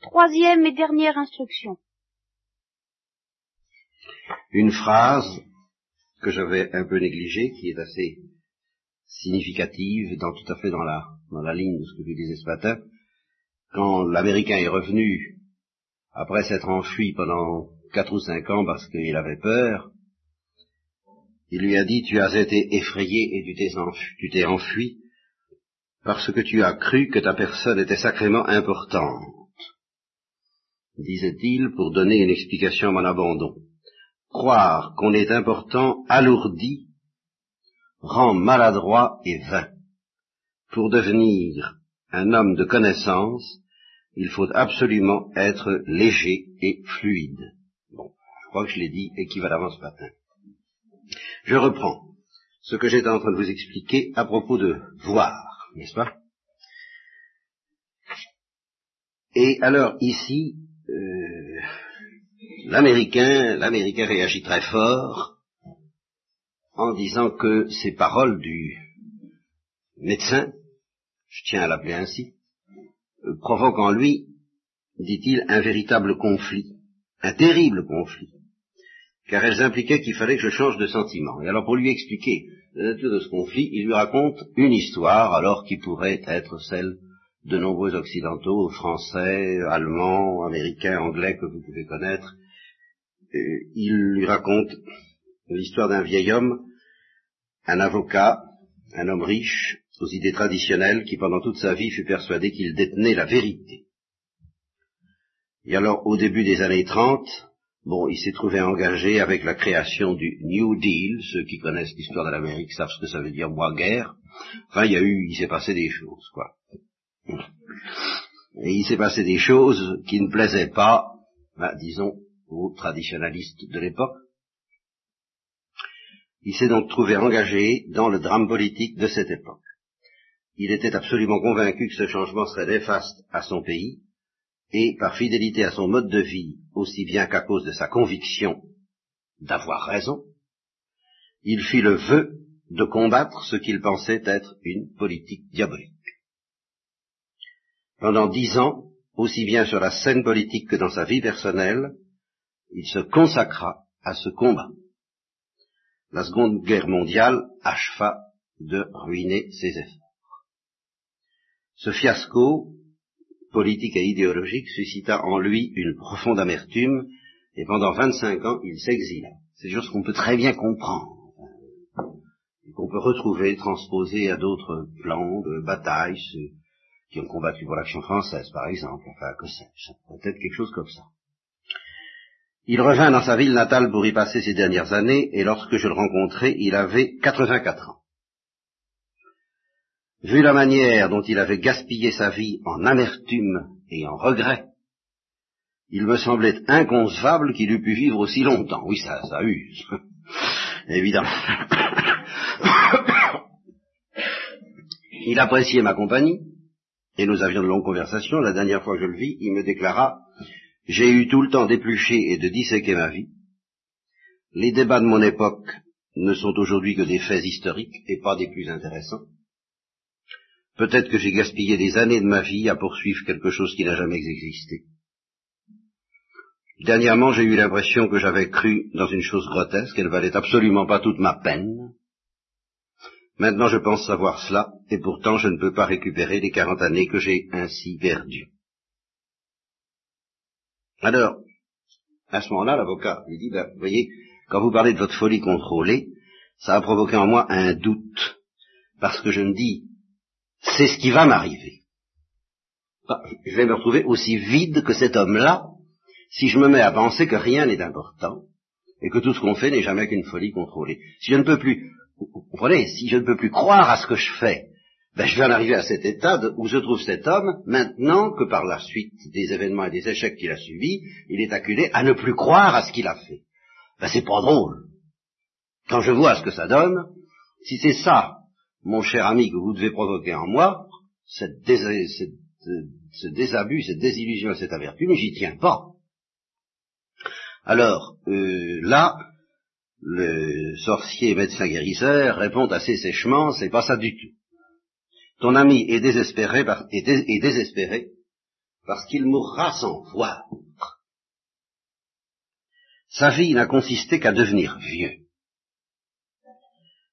Troisième et dernière instruction. Une phrase que j'avais un peu négligée, qui est assez significative, dans, tout à fait dans la, dans la ligne de ce que je disais ce matin, quand l'Américain est revenu, après s'être enfui pendant quatre ou cinq ans parce qu'il avait peur, il lui a dit, tu as été effrayé et tu t'es enfui parce que tu as cru que ta personne était sacrément importante, disait-il pour donner une explication à mon abandon. Croire qu'on est important alourdit, rend maladroit et vain. Pour devenir un homme de connaissance, il faut absolument être léger et fluide. Bon, je crois que je l'ai dit équivalemment ce matin. Je reprends ce que j'étais en train de vous expliquer à propos de voir, n'est-ce pas? Et alors ici, euh, l'Américain, l'Américain réagit très fort en disant que ces paroles du médecin, je tiens à l'appeler ainsi, euh, provoquent en lui, dit-il, un véritable conflit, un terrible conflit car elles impliquaient qu'il fallait que je change de sentiment. Et alors pour lui expliquer la nature de ce conflit, il lui raconte une histoire, alors qui pourrait être celle de nombreux occidentaux, français, allemands, américains, anglais que vous pouvez connaître. il lui raconte l'histoire d'un vieil homme, un avocat, un homme riche, aux idées traditionnelles, qui pendant toute sa vie fut persuadé qu'il détenait la vérité. Et alors, au début des années 30, Bon, il s'est trouvé engagé avec la création du New Deal. Ceux qui connaissent l'histoire de l'Amérique savent ce que ça veut dire, moi, guerre. Enfin, il y a eu, il s'est passé des choses, quoi. Et il s'est passé des choses qui ne plaisaient pas, ben, disons, aux traditionalistes de l'époque. Il s'est donc trouvé engagé dans le drame politique de cette époque. Il était absolument convaincu que ce changement serait néfaste à son pays, et par fidélité à son mode de vie, aussi bien qu'à cause de sa conviction d'avoir raison, il fit le vœu de combattre ce qu'il pensait être une politique diabolique. Pendant dix ans, aussi bien sur la scène politique que dans sa vie personnelle, il se consacra à ce combat. La Seconde Guerre mondiale acheva de ruiner ses efforts. Ce fiasco politique et idéologique suscita en lui une profonde amertume, et pendant 25 ans, il s'exila. C'est des choses qu'on peut très bien comprendre, qu'on peut retrouver, transposer à d'autres plans de bataille, qui ont combattu pour l'action française, par exemple, enfin, que sais-je, peut-être quelque chose comme ça. Il revint dans sa ville natale pour y passer ses dernières années, et lorsque je le rencontrai, il avait 84 ans. Vu la manière dont il avait gaspillé sa vie en amertume et en regret, il me semblait inconcevable qu'il eût pu vivre aussi longtemps. Oui, ça, ça use. Évidemment. il appréciait ma compagnie, et nous avions de longues conversations. La dernière fois que je le vis, il me déclara J'ai eu tout le temps d'éplucher et de disséquer ma vie. Les débats de mon époque ne sont aujourd'hui que des faits historiques et pas des plus intéressants. Peut-être que j'ai gaspillé des années de ma vie à poursuivre quelque chose qui n'a jamais existé. Dernièrement, j'ai eu l'impression que j'avais cru dans une chose grotesque, elle valait absolument pas toute ma peine. Maintenant, je pense savoir cela, et pourtant je ne peux pas récupérer les quarante années que j'ai ainsi perdues. Alors, à ce moment-là, l'avocat lui dit, ben, vous voyez, quand vous parlez de votre folie contrôlée, ça a provoqué en moi un doute, parce que je me dis, c'est ce qui va m'arriver. Bah, je vais me retrouver aussi vide que cet homme-là si je me mets à penser que rien n'est important et que tout ce qu'on fait n'est jamais qu'une folie contrôlée. Si je ne peux plus, vous comprenez, si je ne peux plus croire à ce que je fais, ben je vais en arriver à cet état où se trouve cet homme maintenant que par la suite des événements et des échecs qu'il a subis, il est acculé à ne plus croire à ce qu'il a fait. Ben c'est pas drôle. Quand je vois ce que ça donne, si c'est ça mon cher ami, que vous devez provoquer en moi, cette ce désabus, cette désillusion, cette amertume, j'y tiens pas. Alors, euh, là, le sorcier médecin guérisseur répond assez sèchement, c'est pas ça du tout. Ton ami est désespéré, désespéré parce qu'il mourra sans voir. Sa vie n'a consisté qu'à devenir vieux.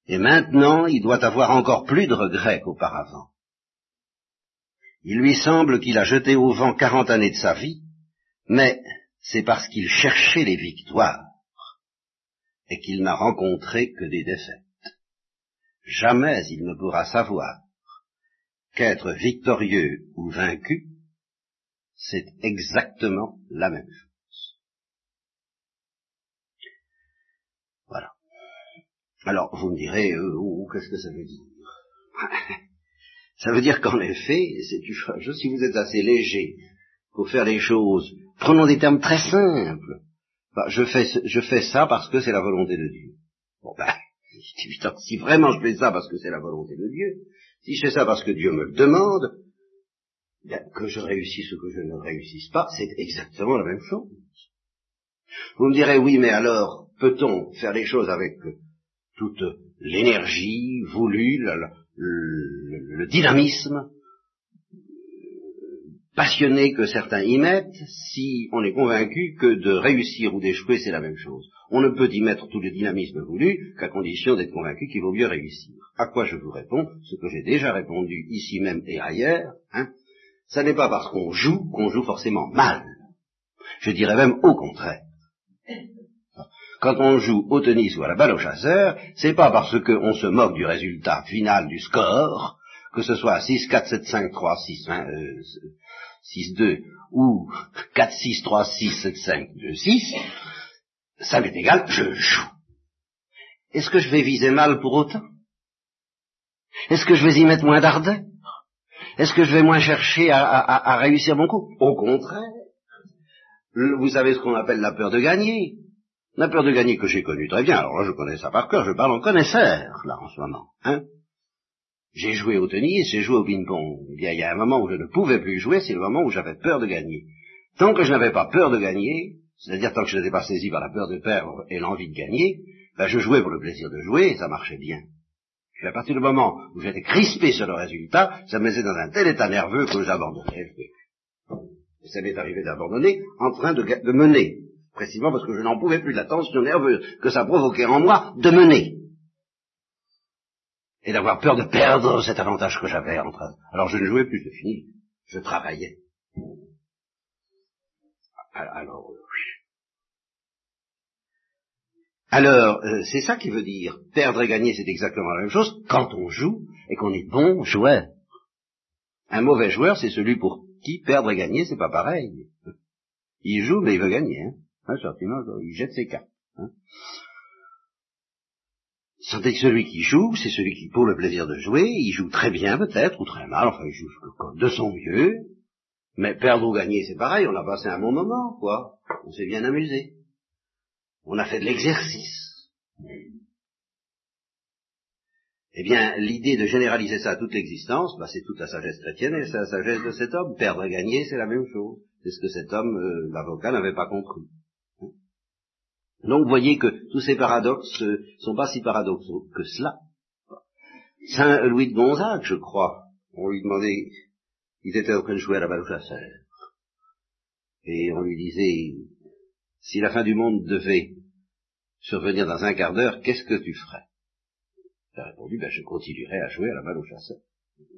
Et maintenant, il doit avoir encore plus de regrets qu'auparavant. Il lui semble qu'il a jeté au vent quarante années de sa vie, mais c'est parce qu'il cherchait les victoires et qu'il n'a rencontré que des défaites. Jamais il ne pourra savoir qu'être victorieux ou vaincu, c'est exactement la même chose. Voilà. Alors, vous me direz, euh, oh, qu'est-ce que ça veut dire? Ça veut dire qu'en effet, c'est chose, si vous êtes assez léger pour faire les choses, prenons des termes très simples. Bah, je, fais, ça parce que c'est la volonté de Dieu. Bon ben, si vraiment je fais ça parce que c'est la volonté de Dieu, si je fais ça parce que Dieu me le demande, que je réussisse ou que je ne réussisse pas, c'est exactement la même chose. Vous me direz, oui, mais alors, peut-on faire les choses avec toute l'énergie voulue, le, dynamisme? Passionné que certains y mettent, si on est convaincu que de réussir ou d'échouer, c'est la même chose. On ne peut y mettre tout le dynamisme voulu qu'à condition d'être convaincu qu'il vaut mieux réussir. À quoi je vous réponds Ce que j'ai déjà répondu ici même et ailleurs, hein, ça n'est pas parce qu'on joue qu'on joue forcément mal. Je dirais même au contraire quand on joue au tennis ou à la balle au chasseur, c'est pas parce qu'on se moque du résultat final du score, que ce soit 6, 4, 7, 5, 3, 6, 6, 2, ou 4, 6, 3, 6, 7, 5, 2, 6, ça m'est égal, je joue. Est-ce que je vais viser mal pour autant? Est-ce que je vais y mettre moins d'ardeur? Est-ce que je vais moins chercher à, réussir mon coup? Au contraire. Vous savez ce qu'on appelle la peur de gagner. La peur de gagner que j'ai connue très bien, alors là je connais ça par cœur, je parle en connaisseur, là en ce moment. Hein j'ai joué au tennis, j'ai joué au ping-pong. Il y a un moment où je ne pouvais plus jouer, c'est le moment où j'avais peur de gagner. Tant que je n'avais pas peur de gagner, c'est-à-dire tant que je n'étais pas saisi par la peur de perdre et l'envie de gagner, ben je jouais pour le plaisir de jouer et ça marchait bien. Puis à partir du moment où j'étais crispé sur le résultat, ça me mettait dans un tel état nerveux que j'abandonnais. Et ça m'est arrivé d'abandonner en train de, de mener précisément parce que je n'en pouvais plus de la tension nerveuse que ça provoquait en moi de mener. Et d'avoir peur de perdre cet avantage que j'avais en train. Alors je ne jouais plus, c'est fini. Je travaillais. Alors, Alors, euh, c'est ça qui veut dire, perdre et gagner, c'est exactement la même chose quand on joue et qu'on est bon joueur. Un mauvais joueur, c'est celui pour qui perdre et gagner, c'est pas pareil. Il joue, mais il veut gagner. Hein. Hein, il jette ses cartes. Hein. Que celui qui joue, c'est celui qui, pour le plaisir de jouer, il joue très bien peut-être, ou très mal, enfin il joue de son mieux, mais perdre ou gagner, c'est pareil, on a passé un bon moment, quoi. On s'est bien amusé. On a fait de l'exercice. Eh bien, l'idée de généraliser ça à toute l'existence, bah, c'est toute la sagesse chrétienne et c'est la sagesse de cet homme. Perdre et gagner, c'est la même chose. C'est ce que cet homme, euh, l'avocat, n'avait pas compris. Donc vous voyez que tous ces paradoxes ne sont pas si paradoxaux que cela. Saint Louis de Gonzague, je crois, on lui demandait, il était en train de jouer à la balle au chasseur. Et on lui disait, si la fin du monde devait survenir dans un quart d'heure, qu'est-ce que tu ferais? Il a répondu, ben je continuerai à jouer à la balle au chasseur.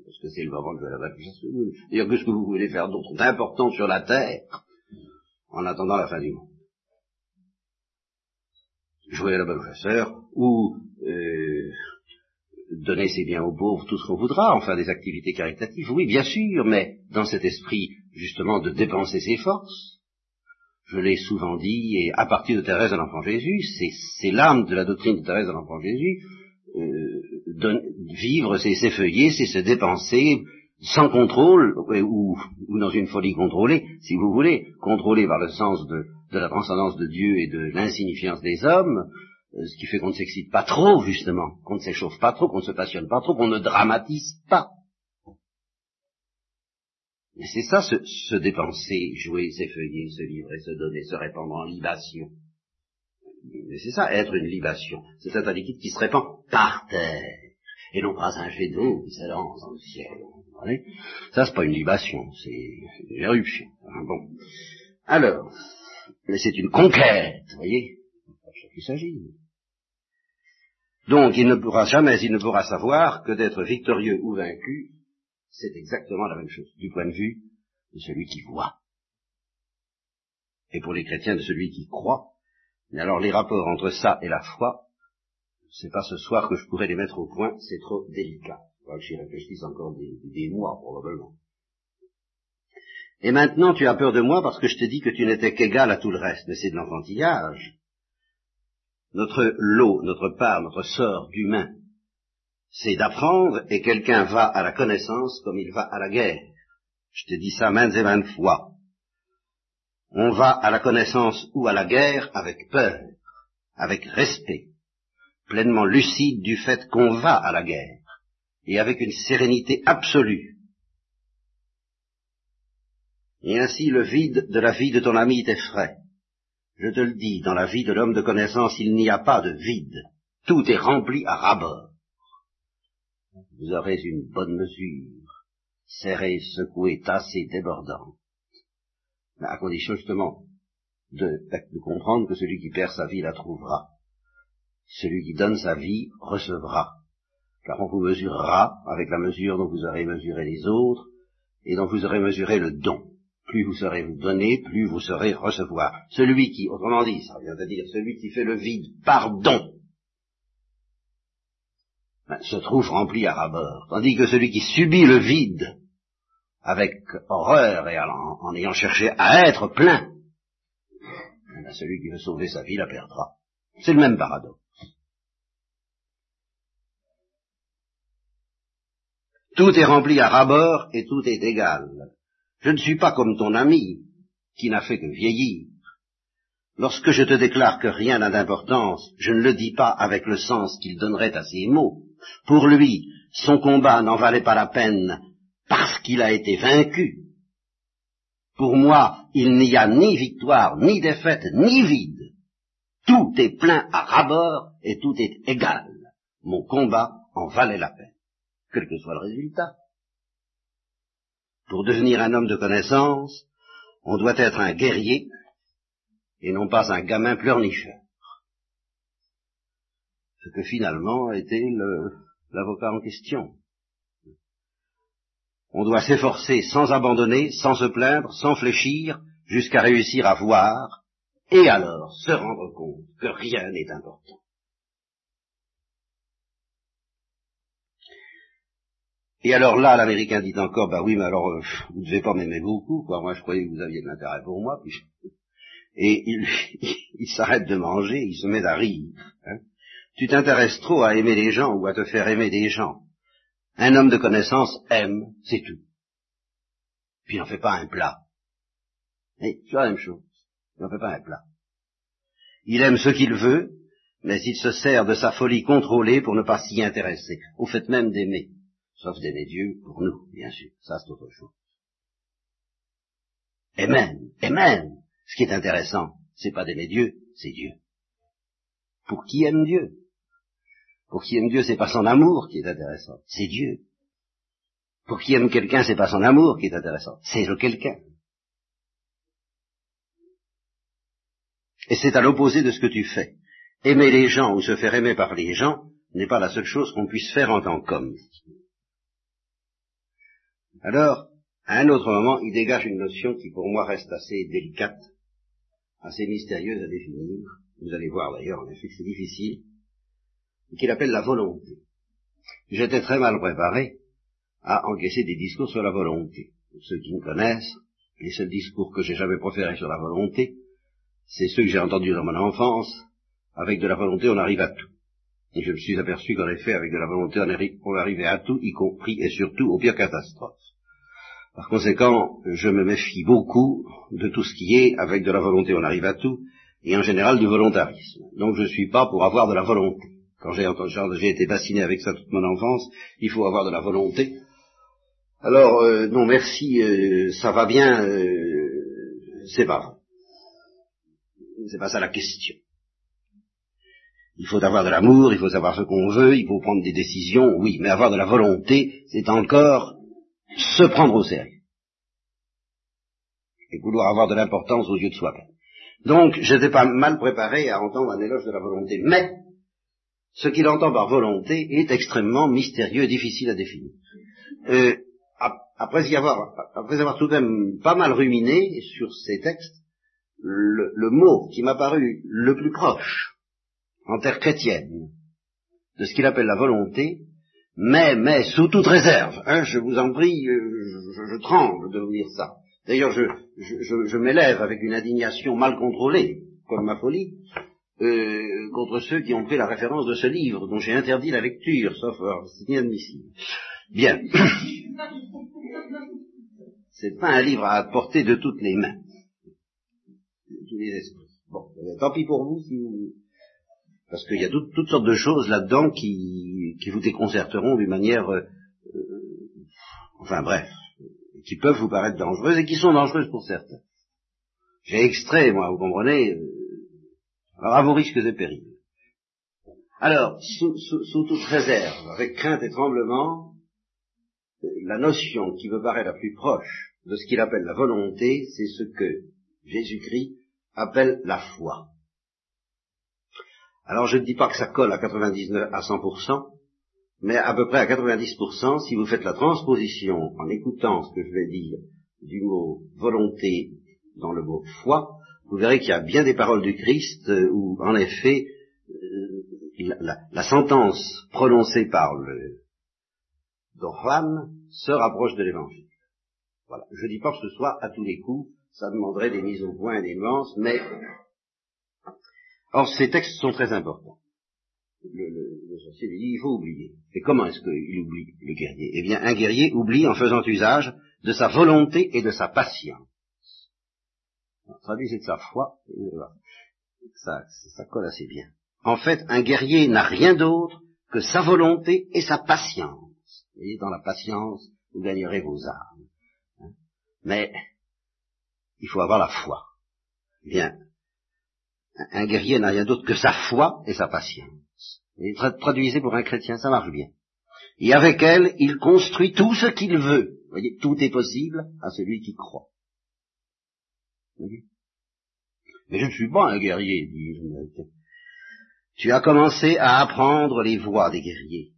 Parce que c'est le moment de jouer à la balle au chasseur. D'ailleurs, qu'est-ce que vous voulez faire d'autre d'important sur la terre en attendant la fin du monde? Jouer à la balle chasseur, ou euh, donner ses biens aux pauvres, tout ce qu'on voudra, enfin des activités caritatives, oui, bien sûr, mais dans cet esprit justement de dépenser ses forces. Je l'ai souvent dit, et à partir de Thérèse de l'Enfant Jésus, c'est l'âme de la doctrine de Thérèse de l'Enfant Jésus, euh, vivre, c'est s'effeuiller, c'est se dépenser sans contrôle, ou, ou dans une folie contrôlée, si vous voulez, contrôlée par le sens de, de la transcendance de Dieu et de l'insignifiance des hommes, euh, ce qui fait qu'on ne s'excite pas trop, justement, qu'on ne s'échauffe pas trop, qu'on ne se passionne pas trop, qu'on ne dramatise pas. Et c'est ça, se, se, dépenser, jouer, s'effeuiller, se livrer, se donner, se répandre en libation. C'est ça, être une libation. C'est un liquide qui se répand par terre. et non pas un jet d'eau qui s'élance dans le ciel. Ça, c'est pas une libation, c'est une éruption. Hein, bon. Alors, mais c'est une conquête, vous voyez qu'il s'agit. Donc, il ne pourra jamais, il ne pourra savoir que d'être victorieux ou vaincu, c'est exactement la même chose, du point de vue de celui qui voit. Et pour les chrétiens, de celui qui croit. Mais alors, les rapports entre ça et la foi, c'est pas ce soir que je pourrais les mettre au point, c'est trop délicat. Crois que j'y réfléchisse encore des, des mois, probablement. Et maintenant, tu as peur de moi parce que je te dis que tu n'étais qu'égal à tout le reste, mais c'est de l'enfantillage. Notre lot, notre part, notre sort d'humain, c'est d'apprendre et quelqu'un va à la connaissance comme il va à la guerre. Je te dis ça maintes et maintes fois. On va à la connaissance ou à la guerre avec peur, avec respect, pleinement lucide du fait qu'on va à la guerre, et avec une sérénité absolue. Et ainsi le vide de la vie de ton ami t'effraie. Je te le dis, dans la vie de l'homme de connaissance, il n'y a pas de vide. Tout est rempli à rabord. Vous aurez une bonne mesure, serrée, secouée, tassée, débordante. à condition justement de, de comprendre que celui qui perd sa vie la trouvera. Celui qui donne sa vie recevra. Car on vous mesurera avec la mesure dont vous aurez mesuré les autres et dont vous aurez mesuré le don plus vous serez vous donner, plus vous serez recevoir. Celui qui, autrement dit, ça vient de dire, celui qui fait le vide par don, ben, se trouve rempli à rabord, tandis que celui qui subit le vide avec horreur et en, ayant cherché à être plein, ben, celui qui veut sauver sa vie la perdra. C'est le même paradoxe. Tout est rempli à rabord et tout est égal. Je ne suis pas comme ton ami, qui n'a fait que vieillir. Lorsque je te déclare que rien n'a d'importance, je ne le dis pas avec le sens qu'il donnerait à ces mots. Pour lui, son combat n'en valait pas la peine parce qu'il a été vaincu. Pour moi, il n'y a ni victoire, ni défaite, ni vide. Tout est plein à rabord et tout est égal. Mon combat en valait la peine, quel que soit le résultat. Pour devenir un homme de connaissance, on doit être un guerrier et non pas un gamin pleurnicheur. Ce que finalement était l'avocat en question. On doit s'efforcer sans abandonner, sans se plaindre, sans fléchir, jusqu'à réussir à voir, et alors se rendre compte que rien n'est important. Et alors là, l'Américain dit encore, bah oui, mais alors, euh, vous ne devez pas m'aimer beaucoup, quoi. Moi, je croyais que vous aviez de l'intérêt pour moi. Puis Et il, il, s'arrête de manger, il se met à rire. Hein. Tu t'intéresses trop à aimer les gens ou à te faire aimer des gens. Un homme de connaissance aime, c'est tout. Puis il n'en fait pas un plat. Et c'est la même chose. Il n'en fait pas un plat. Il aime ce qu'il veut, mais il se sert de sa folie contrôlée pour ne pas s'y intéresser, au fait même d'aimer sauf d'aimer Dieu pour nous, bien sûr. Ça, c'est autre chose. Et même, ce qui est intéressant, c'est pas d'aimer Dieu, c'est Dieu. Pour qui aime Dieu? Pour qui aime Dieu, c'est pas son amour qui est intéressant, c'est Dieu. Pour qui aime quelqu'un, c'est pas son amour qui est intéressant, c'est le quelqu'un. Et c'est à l'opposé de ce que tu fais. Aimer les gens ou se faire aimer par les gens n'est pas la seule chose qu'on puisse faire en tant qu'homme. Alors, à un autre moment, il dégage une notion qui pour moi reste assez délicate, assez mystérieuse à définir. Vous allez voir d'ailleurs, en effet, que c'est difficile, qu'il appelle la volonté. J'étais très mal préparé à encaisser des discours sur la volonté. Pour ceux qui me connaissent, les seuls discours que j'ai jamais proférés sur la volonté, c'est ceux que j'ai entendus dans mon enfance. Avec de la volonté, on arrive à tout. Et je me suis aperçu qu'en effet, avec de la volonté, on arrivait à tout, y compris et surtout aux pires catastrophes. Par conséquent, je me méfie beaucoup de tout ce qui est, avec de la volonté, on arrive à tout, et en général du volontarisme. Donc je ne suis pas pour avoir de la volonté. Quand j'ai j'ai été fasciné avec ça toute mon enfance, il faut avoir de la volonté. Alors, euh, non, merci, euh, ça va bien, euh, c'est pas vrai. C'est pas ça la question. Il faut avoir de l'amour, il faut savoir ce qu'on veut, il faut prendre des décisions, oui, mais avoir de la volonté, c'est encore se prendre au sérieux. Et vouloir avoir de l'importance aux yeux de soi-même. Donc, je n'étais pas mal préparé à entendre un éloge de la volonté. Mais, ce qu'il entend par volonté est extrêmement mystérieux et difficile à définir. Euh, après, avoir, tout de même pas mal ruminé sur ces textes, le mot qui m'a paru le plus proche, en terre chrétienne, de ce qu'il appelle la volonté, mais, mais, sous toute réserve, hein, je vous en prie, euh, je, je, tremble de vous dire ça. D'ailleurs, je, je, je m'élève avec une indignation mal contrôlée, comme ma folie, euh, contre ceux qui ont pris la référence de ce livre, dont j'ai interdit la lecture, sauf c'est inadmissible. Bien. C'est pas un livre à porter de toutes les mains. De tous les esprits. Bon, euh, tant pis pour vous si vous parce qu'il y a toutes sortes de choses là-dedans qui, vous déconcerteront d'une manière, euh, euh, enfin bref, qui peuvent vous paraître dangereuses et qui sont dangereuses pour certains. J'ai extrait, moi, vous comprenez, euh, alors à vos risques et périls. Alors, sous, sous, toute réserve, avec crainte et tremblement, la notion qui me paraît la plus proche de ce qu'il appelle la volonté, c'est ce que Jésus-Christ appelle la foi. Alors je ne dis pas que ça colle à 99 à 100%, mais à peu près à 90% si vous faites la transposition en écoutant ce que je vais dire du mot volonté dans le mot foi, vous verrez qu'il y a bien des paroles du Christ euh, où en effet euh, la, sentence prononcée par le Don se rapproche de l'évangile. Voilà. Je ne dis pas que ce soit à tous les coups, ça demanderait des mises au point et des nuances, mais Or, ces textes sont très importants. Le, sorcier lui dit, il faut oublier. Et comment est-ce qu'il oublie le guerrier? Eh bien, un guerrier oublie en faisant usage de sa volonté et de sa patience. Traduisez de sa foi, ça, ça colle assez bien. En fait, un guerrier n'a rien d'autre que sa volonté et sa patience. Vous voyez, dans la patience, vous gagnerez vos armes. Hein? Mais il faut avoir la foi. Bien, un guerrier n'a rien d'autre que sa foi et sa patience. Et traduisez pour un chrétien, ça marche bien. Et avec elle, il construit tout ce qu'il veut. Vous voyez, tout est possible à celui qui croit. Mais je ne suis pas un guerrier, dit Tu as commencé à apprendre les voies des guerriers.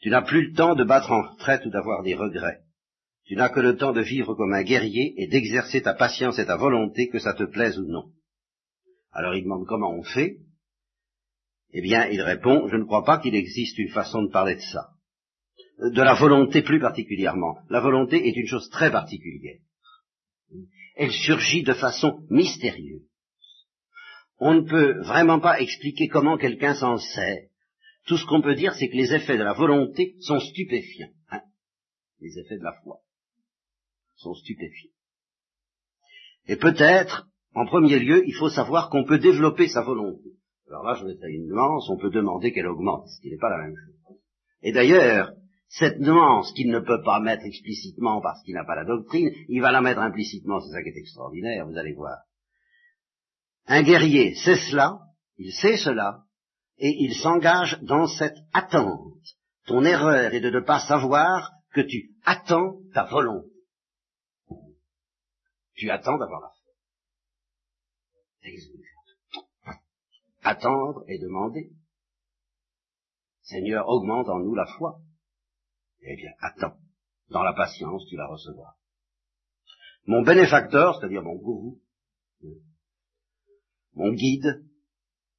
Tu n'as plus le temps de battre en retraite ou d'avoir des regrets. Tu n'as que le temps de vivre comme un guerrier et d'exercer ta patience et ta volonté, que ça te plaise ou non. Alors il demande comment on fait. Eh bien, il répond, je ne crois pas qu'il existe une façon de parler de ça. De la volonté plus particulièrement. La volonté est une chose très particulière. Elle surgit de façon mystérieuse. On ne peut vraiment pas expliquer comment quelqu'un s'en sert. Tout ce qu'on peut dire, c'est que les effets de la volonté sont stupéfiants. Hein? les effets de la foi sont stupéfiants. Et peut-être en premier lieu, il faut savoir qu'on peut développer sa volonté. Alors là, je vais faire une nuance, on peut demander qu'elle augmente, ce qui n'est pas la même chose. Et d'ailleurs, cette nuance qu'il ne peut pas mettre explicitement parce qu'il n'a pas la doctrine, il va la mettre implicitement, c'est ça qui est extraordinaire, vous allez voir. Un guerrier sait cela, il sait cela, et il s'engage dans cette attente. Ton erreur est de ne pas savoir que tu attends ta volonté. Tu attends d'avoir la Attendre et demander. Seigneur, augmente en nous la foi. Eh bien, attends. Dans la patience, tu la recevras. Mon bénéfacteur, c'est-à-dire mon gourou, mon guide,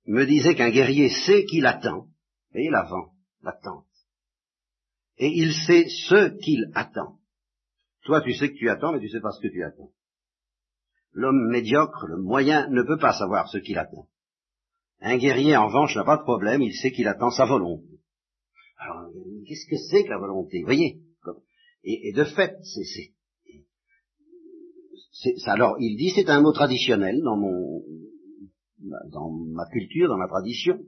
me disait qu'un guerrier sait qu'il attend. Et l'avant, l'attente. Et il sait ce qu'il attend. Toi, tu sais que tu attends, mais tu sais pas ce que tu attends. L'homme médiocre, le moyen, ne peut pas savoir ce qu'il attend. Un guerrier, en revanche, n'a pas de problème, il sait qu'il attend sa volonté. Alors, qu'est-ce que c'est que la volonté? Voyez et, de fait, c'est... Alors, il dit c'est un mot traditionnel dans mon, dans ma culture, dans ma tradition.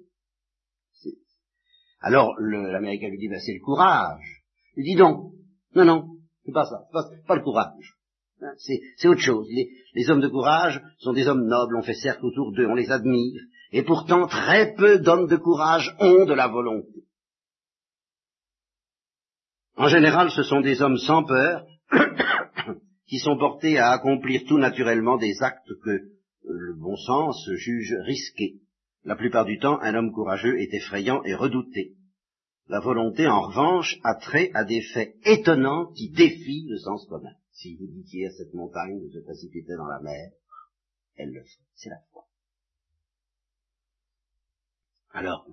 Alors, l'Américain lui dit, ben, c'est le courage. Il dit non, non, non, c'est pas ça, pas, pas le courage. C'est autre chose. Les, hommes de courage sont des hommes nobles, on fait cercle autour d'eux, on les admire, Et pourtant, très peu d'hommes de courage ont de la volonté. En général, ce sont des hommes sans peur qui sont portés à accomplir tout naturellement des actes que euh, le bon sens juge risqués. La plupart du temps, un homme courageux est effrayant et redouté. La volonté, en revanche, a trait à des faits étonnants qui défient le sens commun. Si vous disiez à cette montagne de se précipiter dans la mer, elle le fait. C'est la foi. Alors,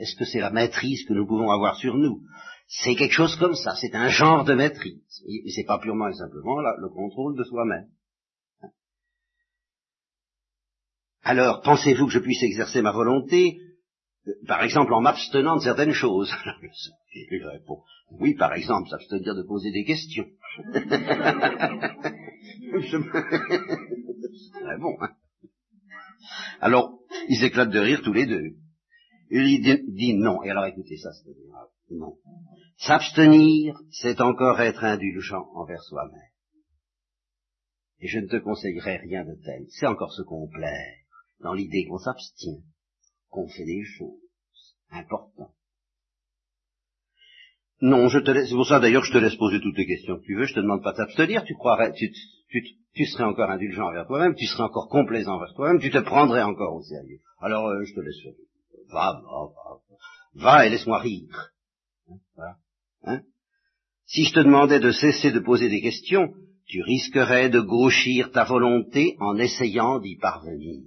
est-ce que c'est la maîtrise que nous pouvons avoir sur nous? C'est quelque chose comme ça, c'est un genre de maîtrise. Et c'est pas purement et simplement le contrôle de soi-même. Alors, pensez-vous que je puisse exercer ma volonté, euh, par exemple en m'abstenant de certaines choses Je réponds, oui, par exemple, s'abstenir de poser des questions. c'est très bon. Hein Alors, ils éclatent de rire tous les deux. Il dit non. Et alors écoutez ça, c'est non. S'abstenir, c'est encore être indulgent envers soi-même. Et je ne te conseillerais rien de tel. C'est encore se complaire dans l'idée qu'on s'abstient, qu'on fait des choses importantes. Non, je te laisse, c'est pour ça d'ailleurs que je te laisse poser toutes les questions que tu veux, je te demande pas de t'abstenir, tu croirais, tu, tu, serais encore indulgent envers toi-même, tu serais encore complaisant envers toi-même, tu te prendrais encore au sérieux. Alors, euh, je te laisse faire. Va, va, va, va et laisse-moi rire. Hein, hein? Si je te demandais de cesser de poser des questions, tu risquerais de gauchir ta volonté en essayant d'y parvenir.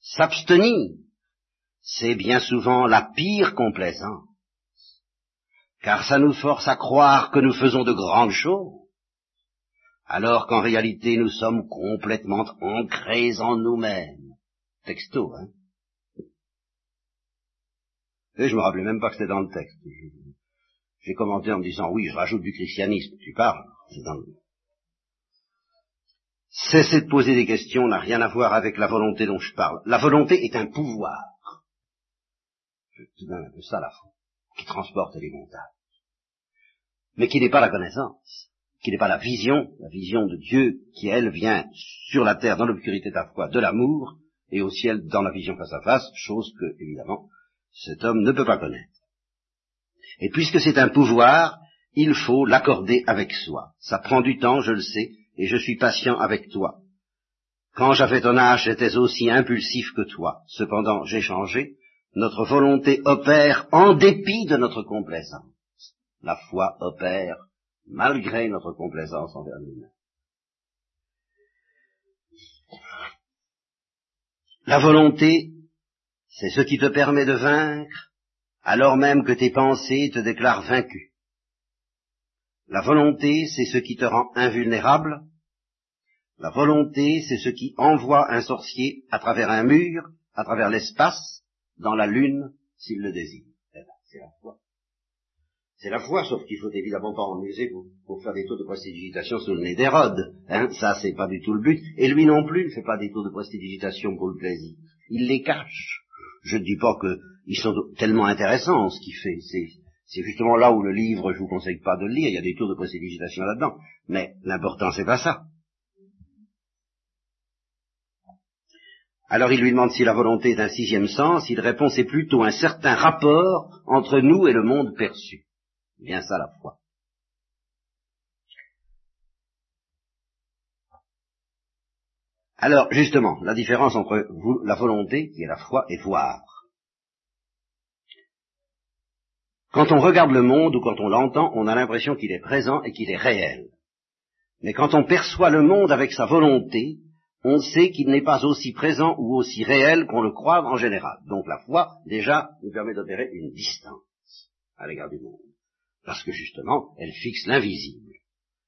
S'abstenir, c'est bien souvent la pire complaisance, car ça nous force à croire que nous faisons de grandes choses, alors qu'en réalité nous sommes complètement ancrés en nous-mêmes. Texto, hein. Et je me rappelais même pas que c'était dans le texte. J'ai commenté en me disant, oui, je rajoute du christianisme, tu parles, c'est dans le... Cesser de poser des questions n'a rien à voir avec la volonté dont je parle. La volonté est un pouvoir. C'est un peu ça la foi, qui transporte les montagnes. Mais qui n'est pas la connaissance, qui n'est pas la vision, la vision de Dieu qui, elle, vient sur la terre dans l'obscurité de la foi, de l'amour, et au ciel dans la vision face à face, chose que, évidemment, cet homme ne peut pas connaître. Et puisque c'est un pouvoir, il faut l'accorder avec soi. Ça prend du temps, je le sais, et je suis patient avec toi. Quand j'avais ton âge, j'étais aussi impulsif que toi. Cependant, j'ai changé. Notre volonté opère en dépit de notre complaisance. La foi opère malgré notre complaisance envers nous-mêmes. La volonté, c'est ce qui te permet de vaincre alors même que tes pensées te déclarent vaincu. La volonté, c'est ce qui te rend invulnérable. La volonté, c'est ce qui envoie un sorcier à travers un mur, à travers l'espace, dans la lune, s'il le désire. Eh ben, c'est la foi. C'est la foi, sauf qu'il faut évidemment pas en user pour, faire des tours de prestidigitation sur le nez d'Hérode. Hein, ça, c'est pas du tout le but. Et lui non plus ne fait pas des tours de prestidigitation pour le plaisir. Il les cache. Je ne dis pas qu'ils sont tellement intéressants, ce qu'il fait. C'est justement là où le livre, je vous conseille pas de le lire, il y a des tours de prestidigitation là-dedans. Mais l'important, c'est pas ça. Alors il lui demande si la volonté est un sixième sens, il répond c'est plutôt un certain rapport entre nous et le monde perçu bien ça la foi. Alors, justement, la différence entre la volonté, qui est la foi, et voir. Quand on regarde le monde ou quand on l'entend, on a l'impression qu'il est présent et qu'il est réel. Mais quand on perçoit le monde avec sa volonté, on sait qu'il n'est pas aussi présent ou aussi réel qu'on le croit en général. Donc la foi, déjà, nous permet d'opérer une distance à l'égard du monde parce que justement, elle fixe l'invisible,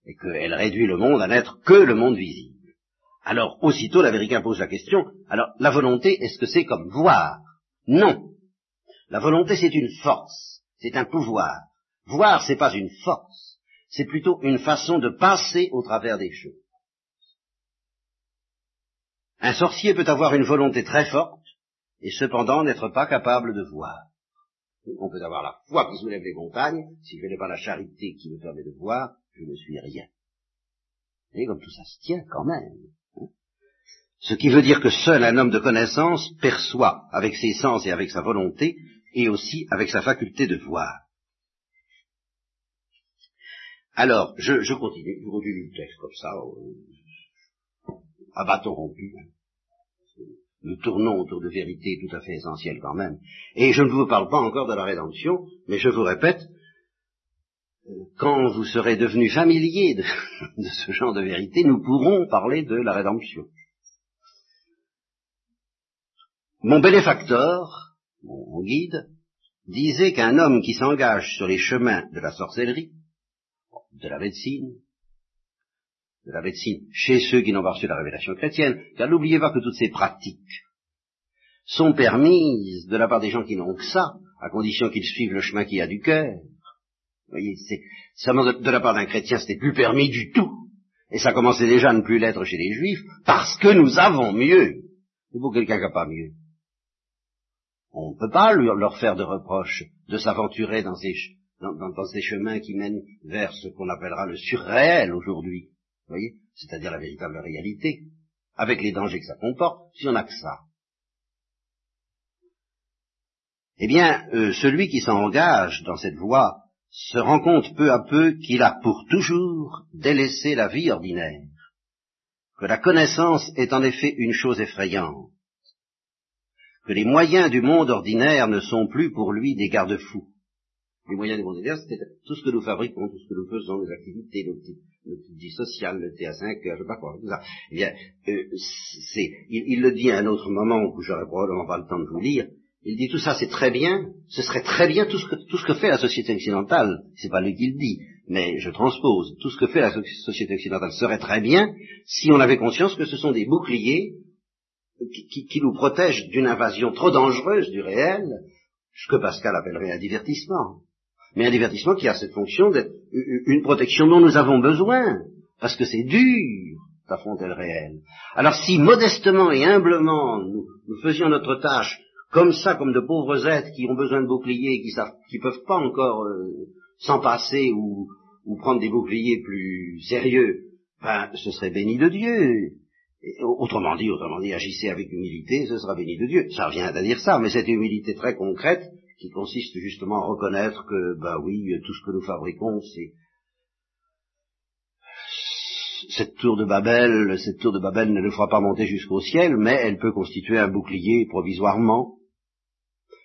et qu'elle réduit le monde à n'être que le monde visible. Alors, aussitôt, l'Américain pose la question, alors, la volonté, est-ce que c'est comme voir? Non. La volonté, c'est une force, c'est un pouvoir. Voir, c'est pas une force, c'est plutôt une façon de passer au travers des choses. Un sorcier peut avoir une volonté très forte, et cependant n'être pas capable de voir. On peut avoir la foi qui soulève les montagnes, si je n'ai pas la charité qui me permet de voir, je ne suis rien. Et comme tout ça se tient quand même. Hein. Ce qui veut dire que seul un homme de connaissance perçoit avec ses sens et avec sa volonté, et aussi avec sa faculté de voir. Alors, je, continue, je continue le texte comme ça, euh, à bâton rompu. Nous tournons autour de vérités tout à fait essentielles quand même. Et je ne vous parle pas encore de la rédemption, mais je vous répète, euh, quand vous serez devenus familiers de, de ce genre de vérité, nous pourrons parler de la rédemption. Mon bénéfacteur, mon guide, disait qu'un homme qui s'engage sur les chemins de la sorcellerie, de la médecine, de la médecine chez ceux qui n'ont pas reçu la révélation chrétienne, car n'oubliez pas que toutes ces pratiques sont permises de la part des gens qui n'ont que ça, à condition qu'ils suivent le chemin qui a du cœur. Vous voyez, c'est seulement de, la part d'un chrétien, ce n'est plus permis du tout. Et ça commençait déjà à ne plus l'être chez les juifs, parce que nous avons mieux. C'est pour quelqu'un qui n'a pas mieux. On ne peut pas leur faire de reproches de s'aventurer dans ces, dans, ces chemins qui mènent vers ce qu'on appellera le surréel aujourd'hui. C'est-à-dire la véritable réalité, avec les dangers que ça comporte, si on n'a que ça. Eh bien, euh, celui qui s'engage dans cette voie se rend compte peu à peu qu'il a pour toujours délaissé la vie ordinaire, que la connaissance est en effet une chose effrayante, que les moyens du monde ordinaire ne sont plus pour lui des garde-fous. Les moyens du monde ordinaire, c'est tout ce que nous fabriquons, tout ce que nous faisons, nos activités, nos petites, vie sociale, le thé à 5 heures, je sais pas quoi, tout ça. Eh bien, euh, c'est, il, le dit à un autre moment où j'aurais probablement pas le temps de vous lire, il dit tout ça c'est très bien, ce serait très bien tout ce que, tout ce que fait la société occidentale, c'est pas lui qui le dit, mais je transpose, tout ce que fait la société occidentale serait très bien si on avait conscience que ce sont des boucliers qui, nous protège d'une invasion trop dangereuse du réel, ce que Pascal appellerait un divertissement. Mais un divertissement qui a cette fonction d'être une protection dont nous avons besoin, parce que c'est dur d'affronter le réel. Alors si modestement et humblement nous, faisions notre tâche comme ça, comme de pauvres êtres qui ont besoin de boucliers, qui qui peuvent pas encore euh, s'en passer ou, ou prendre des boucliers plus sérieux, ben, ce serait béni de Dieu. Autrement dit, autrement dit, agissez avec humilité, ce sera béni de Dieu. Ça revient à dire ça, mais cette humilité très concrète, qui consiste justement à reconnaître que, bah oui, tout ce que nous fabriquons, c'est cette tour de Babel, cette tour de Babel ne le fera pas monter jusqu'au ciel, mais elle peut constituer un bouclier provisoirement.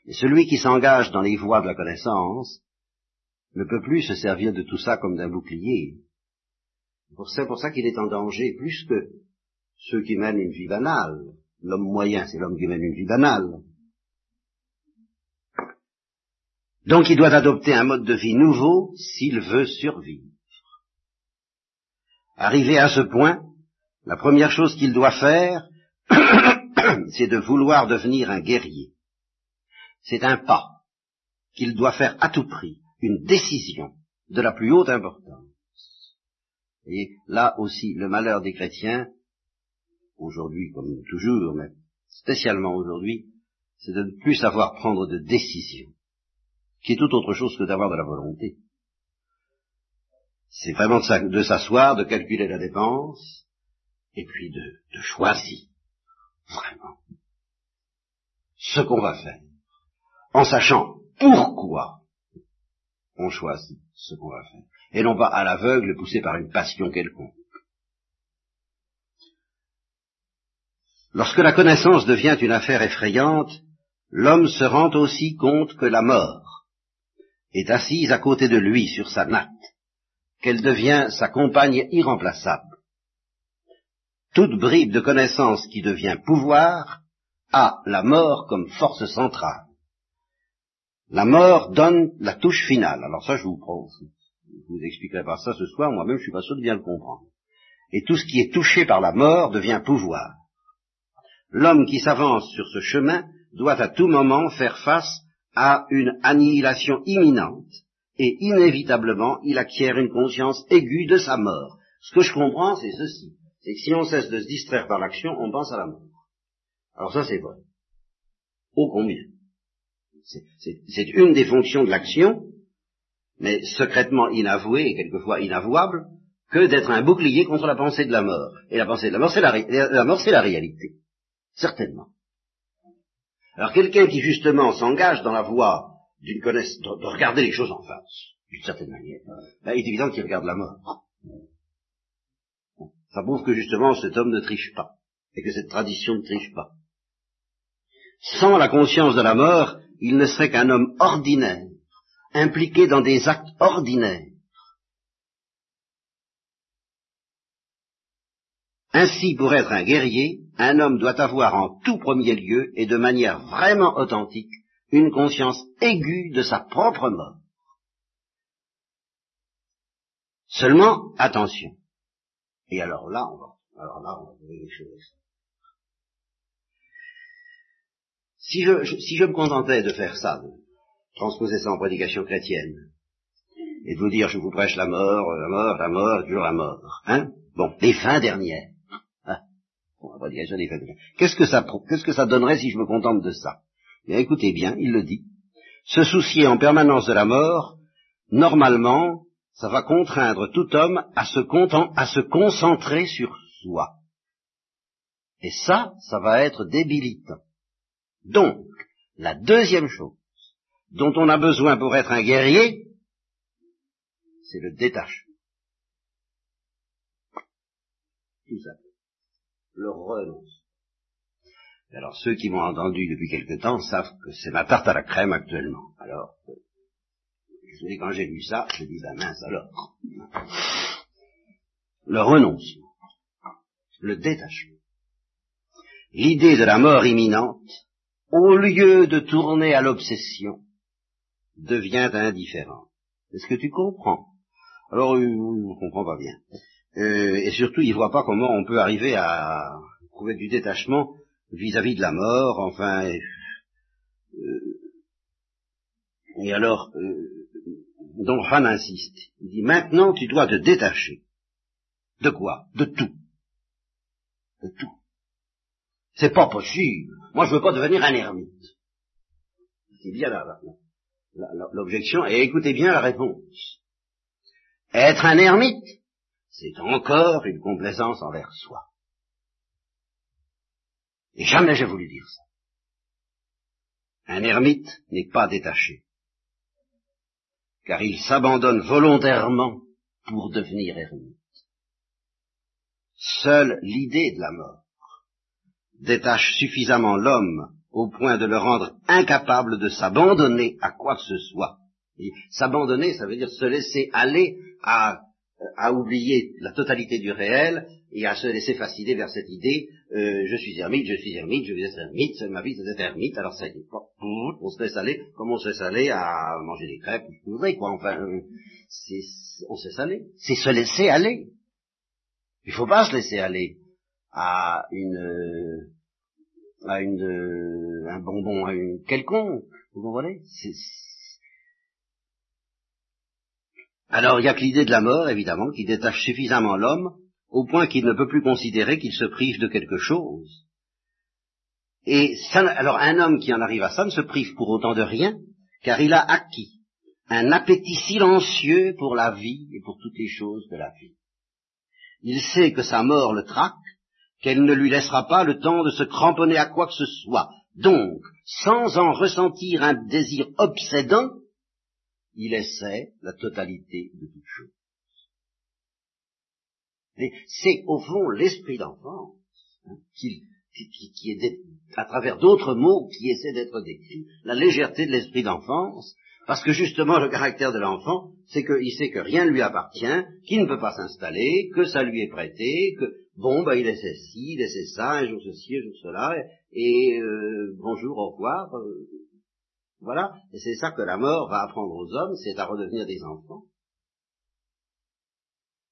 Et celui qui s'engage dans les voies de la connaissance ne peut plus se servir de tout ça comme d'un bouclier. C'est pour ça qu'il est en danger, plus que ceux qui mènent une vie banale. L'homme moyen, c'est l'homme qui mène une vie banale. Donc il doit adopter un mode de vie nouveau s'il veut survivre. Arrivé à ce point, la première chose qu'il doit faire, c'est de vouloir devenir un guerrier. C'est un pas qu'il doit faire à tout prix, une décision de la plus haute importance. Et là aussi, le malheur des chrétiens, aujourd'hui comme toujours, mais spécialement aujourd'hui, c'est de ne plus savoir prendre de décision, qui est tout autre chose que d'avoir de la volonté. C'est vraiment de s'asseoir, de calculer la dépense, et puis de, choisir, vraiment, ce qu'on va faire, en sachant pourquoi on choisit ce qu'on va faire, et non pas à l'aveugle poussé par une passion quelconque. Lorsque la connaissance devient une affaire effrayante, l'homme se rend aussi compte que la mort est assise à côté de lui sur sa natte, qu'elle devient sa compagne irremplaçable. Toute bribe de connaissance qui devient pouvoir a la mort comme force centrale. La mort donne la touche finale. Alors ça, je vous, je vous expliquerai pas ça ce soir, moi-même je suis pas sûr de bien le comprendre. Et tout ce qui est touché par la mort devient pouvoir. L'homme qui s'avance sur ce chemin doit à tout moment faire face à une annihilation imminente, et inévitablement il acquiert une conscience aiguë de sa mort. Ce que je comprends, c'est ceci, c'est que si on cesse de se distraire par l'action, on pense à la mort. Alors ça c'est vrai. Ô combien? C'est une des fonctions de l'action, mais secrètement inavouée et quelquefois inavouable, que d'être un bouclier contre la pensée de la mort. Et la pensée de la mort, c'est la, la mort, c'est la réalité. Certainement. Alors quelqu'un qui justement s'engage dans la voie d'une connaissance, de, regarder les choses en face, d'une certaine manière, ben, il est évident qu'il regarde la mort. Ça prouve que justement cet homme ne triche pas, et que cette tradition ne triche pas. Sans la conscience de la mort, il ne serait qu'un homme ordinaire, impliqué dans des actes ordinaires. Ainsi, pour être un guerrier, un homme doit avoir en tout premier lieu, et de manière vraiment authentique, une conscience aiguë de sa propre mort. Seulement, attention. Et alors là, on va, alors là, on va trouver les choses. Si je, si je me contentais de faire ça, de transposer ça en prédication chrétienne, et de vous dire, je vous prêche la mort, la mort, la mort, toujours la mort, hein, bon, les fins dernières, bon, fins dernières, qu'est-ce que ça, qu'est-ce que ça donnerait si je me contente de ça? Mais écoutez bien, il le dit, se soucier en permanence de la mort, normalement, ça va contraindre tout homme à se, à se concentrer sur soi. Et ça, ça va être débilitant. Donc, la deuxième chose dont on a besoin pour être un guerrier, c'est le détachement. Tout ça. Le renonce. Alors ceux qui m'ont entendu depuis quelque temps savent que c'est ma tarte à la crème actuellement. Alors, quand j'ai lu ça, j'ai dit, la mince alors. Le renoncement, le détachement, l'idée de la mort imminente, au lieu de tourner à l'obsession, devient indifférente. Est-ce que tu comprends? Alors, euh, je ne comprends pas bien. Euh, et surtout, il ne voit pas comment on peut arriver à trouver du détachement vis-à-vis de la mort, enfin... Euh, et alors, dont Juan insiste. Il dit, maintenant tu dois te détacher. De quoi? De tout. De tout. C'est pas possible. Moi je veux pas devenir un ermite. C'est bien l'objection, et écoutez bien la réponse. Être un ermite, c'est encore une complaisance envers soi. Et jamais j'ai voulu dire ça. Un ermite n'est pas détaché car il s'abandonne volontairement pour devenir ermite. Seule l'idée de la mort détache suffisamment l'homme au point de le rendre incapable de s'abandonner à quoi que ce soit. S'abandonner, ça veut dire se laisser aller à, à oublier la totalité du réel et à se laisser fasciner vers cette idée, euh, je suis ermite, je suis ermite, je vais être ermite, ma vie c'est ermite, alors ça y est, on se laisse aller, comme on se laisse aller à manger des crêpes, vous quoi, enfin, euh, c'est, on se laisse aller, c'est se laisser aller. Il faut pas se laisser aller à une, à une, un bonbon, à une quelconque, vous comprenez? Alors il y a que l'idée de la mort, évidemment, qui détache suffisamment l'homme au point qu'il ne peut plus considérer qu'il se prive de quelque chose. Et alors un homme qui en arrive à ça ne se prive pour autant de rien, car il a acquis un appétit silencieux pour la vie et pour toutes les choses de la vie. Il sait que sa mort le traque, qu'elle ne lui laissera pas le temps de se cramponner à quoi que ce soit. Donc, sans en ressentir un désir obsédant, il essaie la totalité de toutes choses. C'est au fond l'esprit d'enfance hein, qui, qui, est à travers d'autres mots qui essaie d'être décrit, la légèreté de l'esprit d'enfance, parce que justement le caractère de l'enfant, c'est qu'il sait que rien ne lui appartient, qu'il ne peut pas s'installer, que ça lui est prêté, que bon bah il essaie ci, il essaie ça, un jour ceci, un jour cela, et euh, bonjour, au revoir. Euh, voilà, et c'est ça que la mort va apprendre aux hommes, c'est à redevenir des enfants.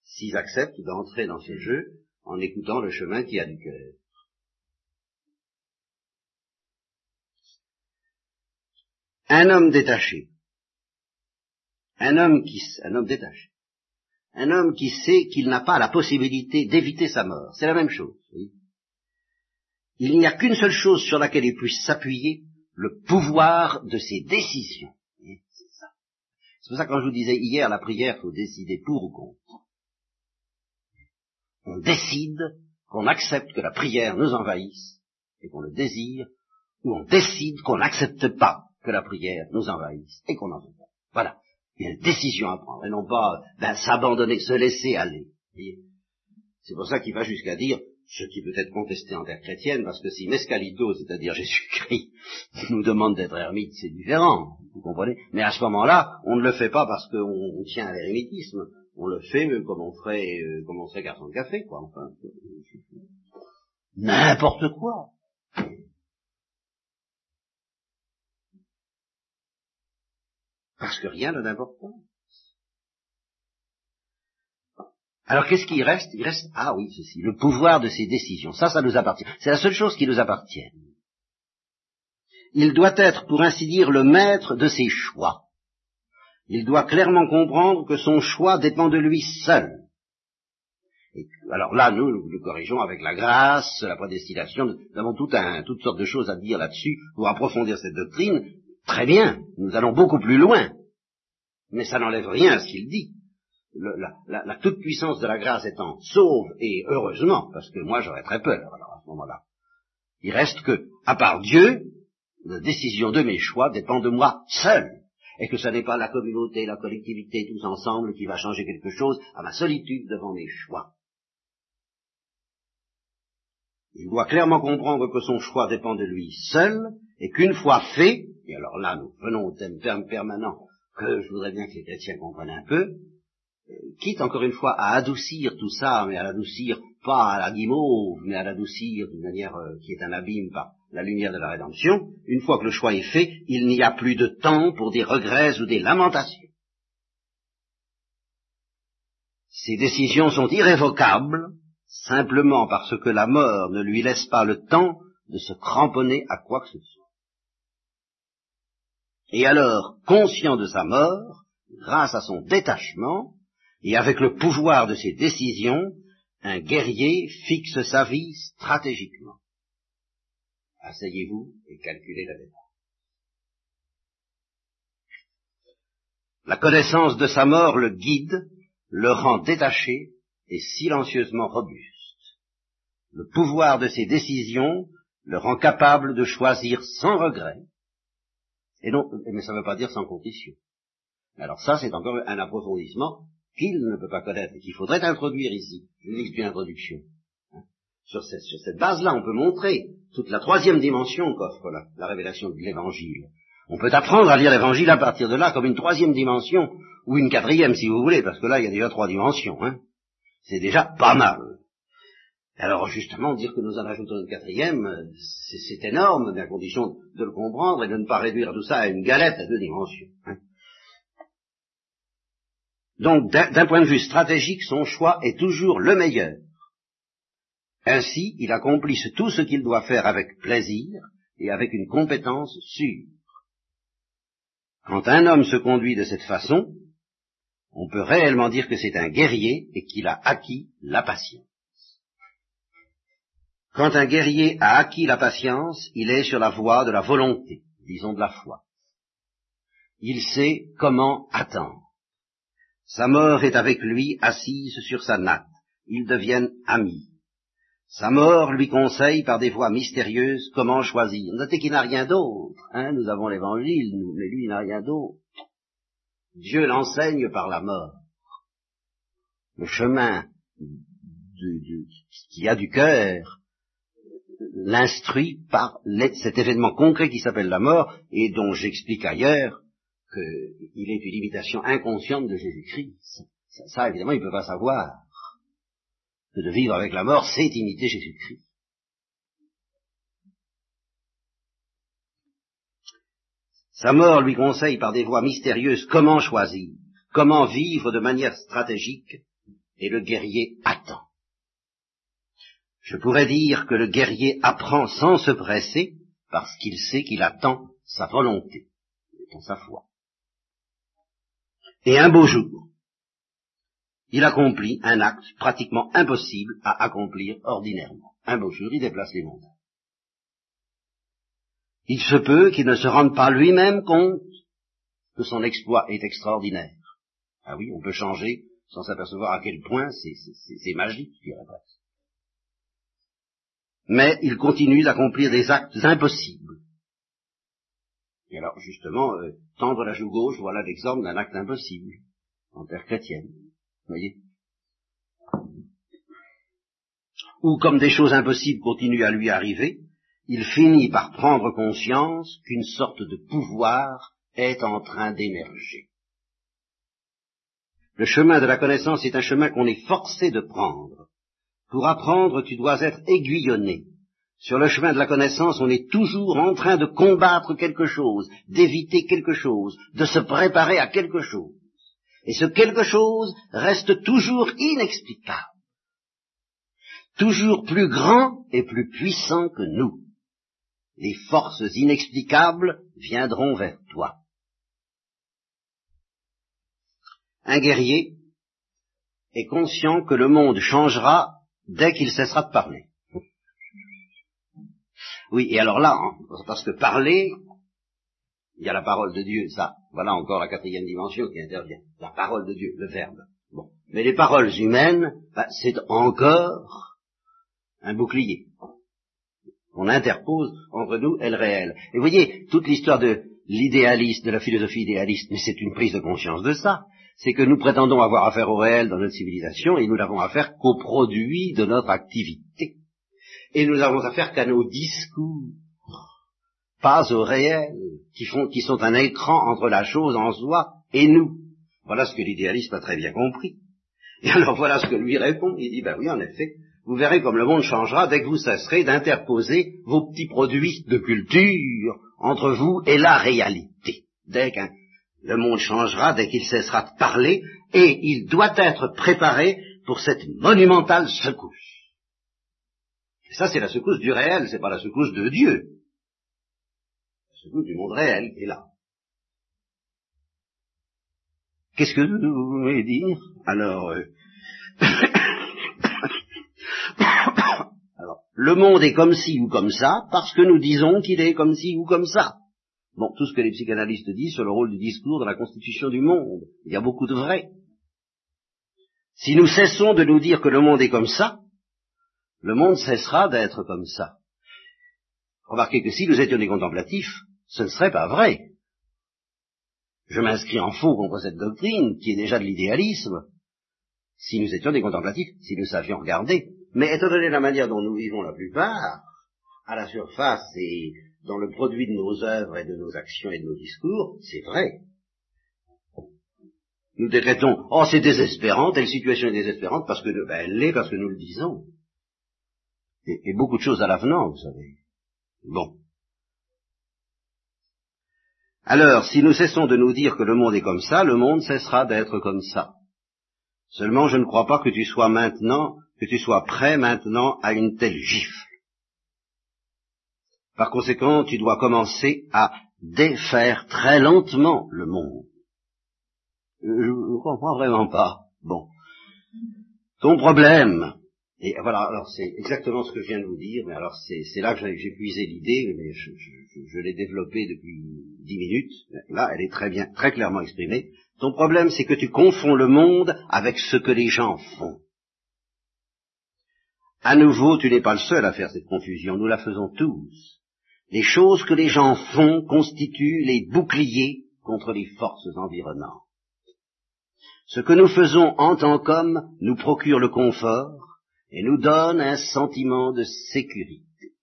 S'ils acceptent d'entrer dans ce jeu en écoutant le chemin qui a du cœur. Un homme détaché, un homme qui, un homme détaché, un homme qui sait qu'il n'a pas la possibilité d'éviter sa mort, c'est la même chose. Il n'y a qu'une seule chose sur laquelle il puisse s'appuyer, le pouvoir de ses décisions. C'est ça. C'est pour ça que quand je vous disais hier, la prière, faut décider pour ou contre. on décide qu'on accepte que la prière nous envahisse et qu'on le désire, ou on décide qu'on n'accepte pas que la prière nous envahisse et qu'on en veut pas. Voilà. Il y a une décision à prendre, et non pas ben, s'abandonner, se laisser aller. C'est pour ça qu'il va jusqu'à dire, ce qui peut être contesté en terre chrétienne, parce que si Mescalito, c'est-à-dire Jésus-Christ, nous demande d'être ermite, c'est différent, vous comprenez Mais à ce moment-là, on ne le fait pas parce qu'on tient à l'ermitisme, on le fait comme on ferait, euh, comme on serait garçon de café, quoi, enfin. N'importe quoi. Parce que rien n'a d'importance. Alors qu'est-ce qui reste? Il reste, ah oui, ceci, le pouvoir de ses décisions. Ça, ça nous appartient. C'est la seule chose qui nous appartient. Il doit être, pour ainsi dire, le maître de ses choix. Il doit clairement comprendre que son choix dépend de lui seul. alors là, nous, nous le corrigeons avec la grâce, la prédestination. Nous avons tout un, toutes sortes de choses à dire là-dessus pour approfondir cette doctrine. Très bien, nous allons beaucoup plus loin. Mais ça n'enlève rien à ce qu'il dit la, toute-puissance de la grâce étant sauve, et heureusement, parce que moi j'aurais très peur alors à ce moment-là, il reste que, à part Dieu, la décision de mes choix dépend de moi seul, et que ce n'est pas la communauté, la collectivité, tous ensemble qui va changer quelque chose à ma solitude devant mes choix. Il doit clairement comprendre que son choix dépend de lui seul, et qu'une fois fait, et alors là nous venons au thème permanent que je voudrais bien que les chrétiens comprennent un peu, quitte encore une fois à adoucir tout ça, mais à l'adoucir pas à la guimauve, mais à l'adoucir d'une manière euh, qui est un abîme par la lumière de la rédemption, une fois que le choix est fait, il n'y a plus de temps pour des regrets ou des lamentations. Ces décisions sont irrévocables, simplement parce que la mort ne lui laisse pas le temps de se cramponner à quoi que ce soit. Et alors, conscient de sa mort, grâce à son détachement, et avec le pouvoir de ses décisions, un guerrier fixe sa vie stratégiquement. Asseyez-vous et calculez la dépense. La connaissance de sa mort le guide, le rend détaché et silencieusement robuste. Le pouvoir de ses décisions le rend capable de choisir sans regret, et non, mais ça ne veut pas dire sans condition. Alors ça, c'est encore un approfondissement qu'il ne peut pas connaître et qu'il faudrait introduire ici. Je une introduction. Hein. Sur cette, base-là, on peut montrer toute la troisième dimension qu'offre la, révélation de l'Évangile. On peut apprendre à lire l'Évangile à partir de là comme une troisième dimension, ou une quatrième si vous voulez, parce que là, il y a déjà trois dimensions. Hein. C'est déjà pas mal. Alors justement, dire que nous en ajoutons une quatrième, c'est énorme, mais à condition de le comprendre et de ne pas réduire tout ça à une galette à deux dimensions. Hein. Donc, d'un point de vue stratégique, son choix est toujours le meilleur. Ainsi, il accomplit tout ce qu'il doit faire avec plaisir et avec une compétence sûre. Quand un homme se conduit de cette façon, on peut réellement dire que c'est un guerrier et qu'il a acquis la patience. Quand un guerrier a acquis la patience, il est sur la voie de la volonté, disons de la foi. Il sait comment attendre. Sa mort est avec lui assise sur sa natte. Ils deviennent amis. Sa mort lui conseille par des voies mystérieuses comment choisir. Notez qu'il n'a rien d'autre. Hein nous avons l'évangile, mais lui n'a rien d'autre. Dieu l'enseigne par la mort. Le chemin qui a du cœur l'instruit par cet événement concret qui s'appelle la mort et dont j'explique ailleurs qu'il est une imitation inconsciente de Jésus-Christ. Ça, évidemment, il ne peut pas savoir que de vivre avec la mort, c'est imiter Jésus-Christ. Sa mort lui conseille par des voies mystérieuses comment choisir, comment vivre de manière stratégique, et le guerrier attend. Je pourrais dire que le guerrier apprend sans se presser, parce qu'il sait qu'il attend sa volonté, dans sa foi. Et un beau jour, il accomplit un acte pratiquement impossible à accomplir ordinairement. Un beau jour, il déplace les montagnes. Il se peut qu'il ne se rende pas lui-même compte que son exploit est extraordinaire. Ah oui, on peut changer sans s'apercevoir à quel point c'est magique, je dirais. Mais il continue d'accomplir des actes impossibles. Et alors, justement, euh, tendre la joue gauche, voilà l'exemple d'un acte impossible en terre chrétienne. Vous voyez? Ou comme des choses impossibles continuent à lui arriver, il finit par prendre conscience qu'une sorte de pouvoir est en train d'émerger. Le chemin de la connaissance est un chemin qu'on est forcé de prendre. Pour apprendre, tu dois être aiguillonné. Sur le chemin de la connaissance, on est toujours en train de combattre quelque chose, d'éviter quelque chose, de se préparer à quelque chose. Et ce quelque chose reste toujours inexplicable, toujours plus grand et plus puissant que nous. Les forces inexplicables viendront vers toi. Un guerrier est conscient que le monde changera dès qu'il cessera de parler. Oui, et alors là, hein, parce que parler, il y a la parole de Dieu, ça, voilà encore la quatrième dimension qui intervient, la parole de Dieu, le Verbe. Bon. Mais les paroles humaines, bah, c'est encore un bouclier. On interpose entre nous et le réel. Et vous voyez, toute l'histoire de l'idéaliste, de la philosophie idéaliste, mais c'est une prise de conscience de ça, c'est que nous prétendons avoir affaire au réel dans notre civilisation et nous n'avons affaire qu'au produit de notre activité. Et nous avons affaire qu'à nos discours, pas au réel, qui, font, qui sont un écran entre la chose en soi et nous. Voilà ce que l'idéaliste a très bien compris. Et alors voilà ce que lui répond. Il dit, ben oui, en effet, vous verrez comme le monde changera dès que vous cesserez d'interposer vos petits produits de culture entre vous et la réalité. Dès que le monde changera, dès qu'il cessera de parler, et il doit être préparé pour cette monumentale secousse. Ça, c'est la secousse du réel, c'est pas la secousse de Dieu. La secousse du monde réel qui est là. Qu'est-ce que vous voulez dire? Alors, euh... Alors, le monde est comme ci ou comme ça parce que nous disons qu'il est comme ci ou comme ça. Bon, tout ce que les psychanalystes disent sur le rôle du discours dans la constitution du monde, il y a beaucoup de vrai. Si nous cessons de nous dire que le monde est comme ça, le monde cessera d'être comme ça. Remarquez que si nous étions des contemplatifs, ce ne serait pas vrai. Je m'inscris en faux contre cette doctrine, qui est déjà de l'idéalisme, si nous étions des contemplatifs, si nous savions regarder. Mais étant donné la manière dont nous vivons la plupart, à la surface et dans le produit de nos œuvres et de nos actions et de nos discours, c'est vrai. Nous décrétons, oh c'est désespérant, telle situation est désespérante, parce que, ben, elle l'est parce que nous le disons et, beaucoup de choses à l'avenant, vous savez. Bon. Alors, si nous cessons de nous dire que le monde est comme ça, le monde cessera d'être comme ça. Seulement, je ne crois pas que tu sois maintenant, que tu sois prêt maintenant à une telle gifle. Par conséquent, tu dois commencer à défaire très lentement le monde. Je ne comprends vraiment pas. Bon. Ton problème, et voilà, alors c'est exactement ce que je viens de vous dire, mais alors c'est là que j'ai puisé l'idée, mais je, l'ai développée depuis dix minutes. Là, elle est très bien, très clairement exprimée. Ton problème, c'est que tu confonds le monde avec ce que les gens font. À nouveau, tu n'es pas le seul à faire cette confusion, nous la faisons tous. Les choses que les gens font constituent les boucliers contre les forces environnantes. Ce que nous faisons en tant qu'hommes nous procure le confort, et nous donne un sentiment de sécurité.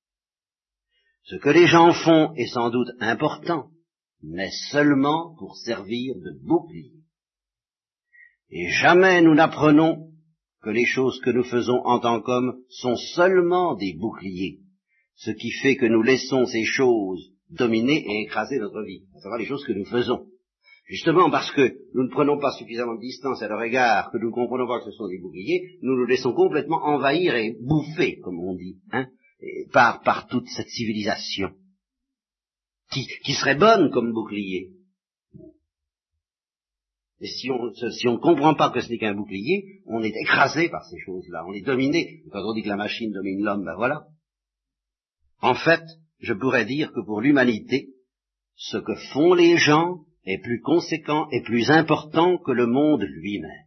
Ce que les gens font est sans doute important, mais seulement pour servir de bouclier. Et jamais nous n'apprenons que les choses que nous faisons en tant qu'hommes sont seulement des boucliers, ce qui fait que nous laissons ces choses dominer et écraser notre vie, à savoir les choses que nous faisons. Justement parce que nous ne prenons pas suffisamment de distance à leur égard, que nous ne comprenons pas que ce sont des boucliers, nous nous laissons complètement envahir et bouffer, comme on dit, hein, par, par toute cette civilisation, qui, serait bonne comme bouclier. Et si on si on ne comprend pas que ce n'est qu'un bouclier, on est écrasé par ces choses-là, on est dominé. Quand on dit que la machine domine l'homme, ben voilà. En fait, je pourrais dire que pour l'humanité, ce que font les gens est plus conséquent et plus important que le monde lui-même.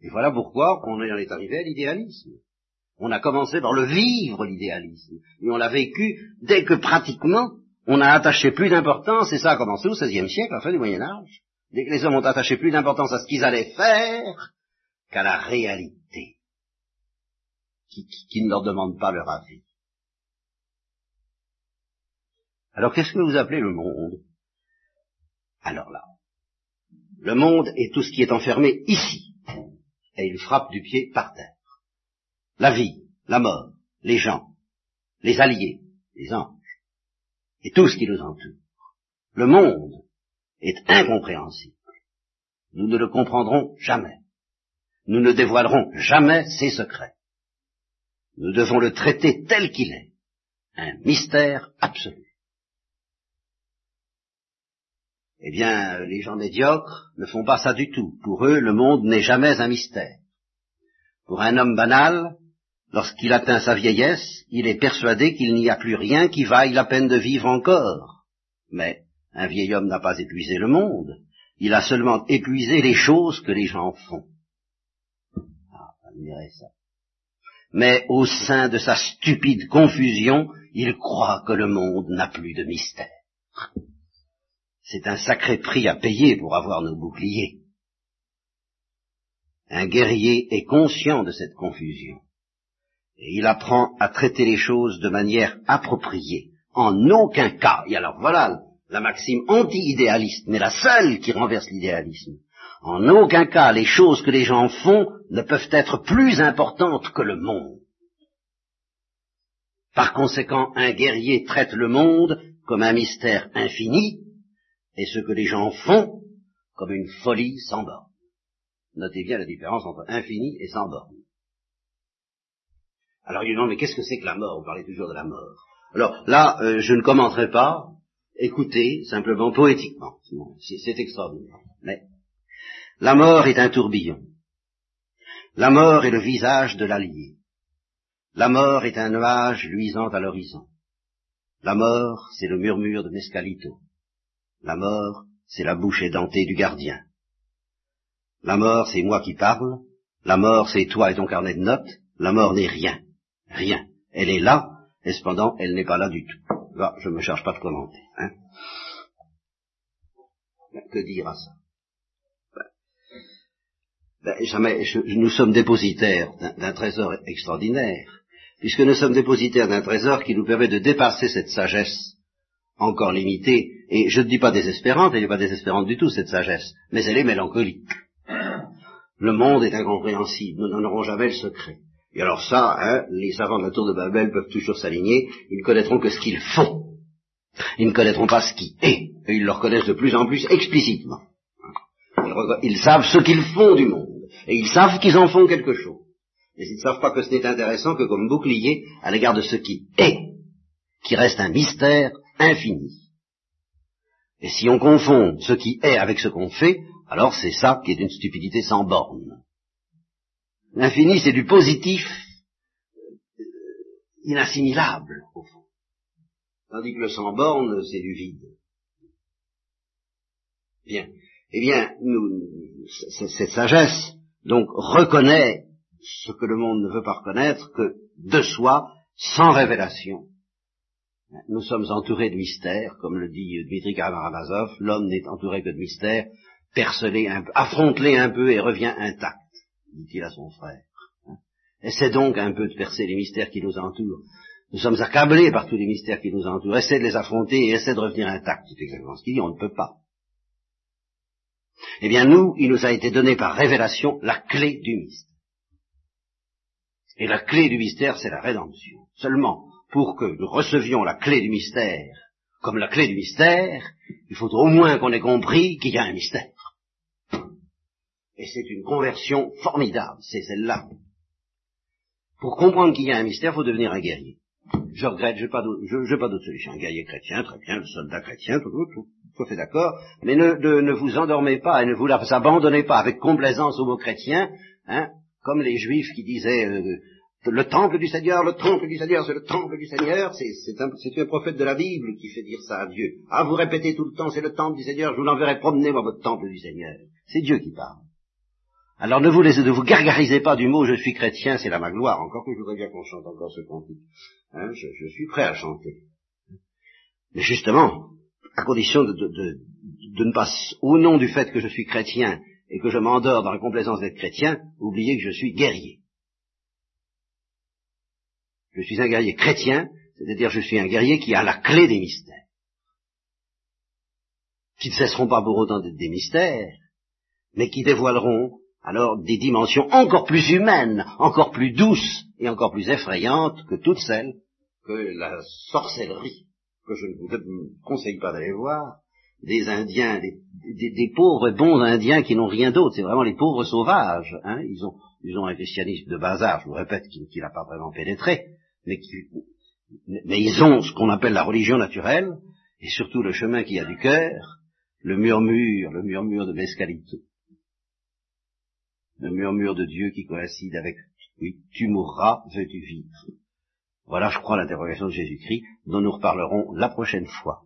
Et voilà pourquoi on est arrivé à l'idéalisme. On a commencé par le vivre, l'idéalisme. Et on l'a vécu dès que pratiquement on a attaché plus d'importance, et ça a commencé au XVIe siècle, à la fin du Moyen Âge, dès que les hommes ont attaché plus d'importance à ce qu'ils allaient faire qu'à la réalité, qui, qui ne leur demande pas leur avis. Alors qu'est-ce que vous appelez le monde? Alors là, le monde est tout ce qui est enfermé ici, et il frappe du pied par terre. La vie, la mort, les gens, les alliés, les anges, et tout ce qui nous entoure. Le monde est incompréhensible. Nous ne le comprendrons jamais. Nous ne dévoilerons jamais ses secrets. Nous devons le traiter tel qu'il est, un mystère absolu. Eh bien, les gens médiocres ne font pas ça du tout. Pour eux, le monde n'est jamais un mystère. Pour un homme banal, lorsqu'il atteint sa vieillesse, il est persuadé qu'il n'y a plus rien qui vaille la peine de vivre encore. Mais un vieil homme n'a pas épuisé le monde, il a seulement épuisé les choses que les gens font. Ah, admirez ça. Mais au sein de sa stupide confusion, il croit que le monde n'a plus de mystère. C'est un sacré prix à payer pour avoir nos boucliers. Un guerrier est conscient de cette confusion. Et il apprend à traiter les choses de manière appropriée. En aucun cas, et alors voilà la maxime anti-idéaliste, mais la seule qui renverse l'idéalisme. En aucun cas, les choses que les gens font ne peuvent être plus importantes que le monde. Par conséquent, un guerrier traite le monde comme un mystère infini, et ce que les gens font comme une folie sans borne. Notez bien la différence entre infini et sans borne. Alors il non, mais qu'est-ce que c'est que la mort? Vous parlez toujours de la mort. Alors là, euh, je ne commenterai pas, écoutez simplement poétiquement. C'est extraordinaire. Mais la mort est un tourbillon. La mort est le visage de l'allié. La mort est un nuage luisant à l'horizon. La mort, c'est le murmure de Mescalito. La mort, c'est la bouche édentée du gardien. La mort, c'est moi qui parle. La mort, c'est toi et ton carnet de notes. La mort n'est rien. Rien. Elle est là, et cependant, elle n'est pas là du tout. Là, je ne me charge pas de commenter. Hein. Que dire à ça? Ben, ben, jamais, Nous sommes dépositaires d'un trésor extraordinaire, puisque nous sommes dépositaires d'un trésor qui nous permet de dépasser cette sagesse encore limitée, et je ne dis pas désespérante, elle n'est pas désespérante du tout, cette sagesse, mais elle est mélancolique. Le monde est incompréhensible, nous n'en aurons jamais le secret. Et alors ça, hein, les savants de la tour de Babel peuvent toujours s'aligner, ils ne connaîtront que ce qu'ils font. Ils ne connaîtront pas ce qui est, et ils le reconnaissent de plus en plus explicitement. Ils, savent ce qu'ils font du monde, et ils savent qu'ils en font quelque chose. Mais ils ne savent pas que ce n'est intéressant que comme bouclier à l'égard de ce qui est, qui reste un mystère infini. Et si on confond ce qui est avec ce qu'on fait, alors c'est ça qui est une stupidité sans borne. L'infini, c'est du positif euh, inassimilable, au fond. Tandis que le sans borne, c'est du vide. Bien. Eh bien, cette sagesse, donc, reconnaît ce que le monde ne veut pas reconnaître, que de soi, sans révélation, nous sommes entourés de mystères, comme le dit Dmitri Karamazov, l'homme n'est entouré que de mystères, percelé un peu, affronte-les un peu et revient intact dit-il à son frère. Essaie donc un peu de percer les mystères qui nous entourent. Nous sommes accablés par tous les mystères qui nous entourent. Essaie de les affronter et essaie de revenir intact. C'est exactement ce qu'il dit, on ne peut pas. Eh bien, nous, il nous a été donné par révélation la clé du mystère. Et la clé du mystère, c'est la rédemption. Seulement, pour que nous recevions la clé du mystère comme la clé du mystère, il faut au moins qu'on ait compris qu'il y a un mystère. Et c'est une conversion formidable, c'est celle-là. Pour comprendre qu'il y a un mystère, il faut devenir un guerrier. Je regrette, je n'ai pas d'autre solution. Un guerrier chrétien, très bien, le soldat chrétien, tout, tout, tout, fait d'accord. Mais ne, vous endormez pas et ne vous abandonnez pas avec complaisance aux mots chrétiens, hein, comme les juifs qui disaient euh, le temple du Seigneur, le temple du Seigneur, c'est le temple du Seigneur. C'est un, un, prophète de la Bible qui fait dire ça à Dieu. Ah, vous répétez tout le temps, c'est le temple du Seigneur, je vous l'enverrai promener, moi, votre temple du Seigneur. C'est Dieu qui parle. Alors ne vous, laissez, ne vous gargarisez pas du mot je suis chrétien, c'est là ma gloire, encore que je voudrais bien qu'on chante encore ce cantique. Hein, je, suis prêt à chanter. Mais justement, à condition de, de, de, de, ne pas, au nom du fait que je suis chrétien et que je m'endors dans la complaisance d'être chrétien, oublier que je suis guerrier. Je suis un guerrier chrétien, c'est-à-dire je suis un guerrier qui a la clé des mystères, qui ne cesseront pas pour autant d'être des mystères, mais qui dévoileront alors des dimensions encore plus humaines, encore plus douces et encore plus effrayantes que toutes celles que la sorcellerie, que je ne vous conseille pas d'aller voir, des Indiens, des, pauvres bons Indiens qui n'ont rien d'autre, c'est vraiment les pauvres sauvages. Hein. Ils, ont, un christianisme de bazar, je vous répète, qui, n'a pas vraiment pénétré, mais, ils ont ce qu'on appelle la religion naturelle, et surtout le chemin qui a du cœur, le murmure, le murmure de Mescalito. Le murmure de Dieu qui coïncide avec oui, tu mourras, veux-tu vivre? Voilà, je crois, l'interrogation de Jésus-Christ, dont nous reparlerons la prochaine fois.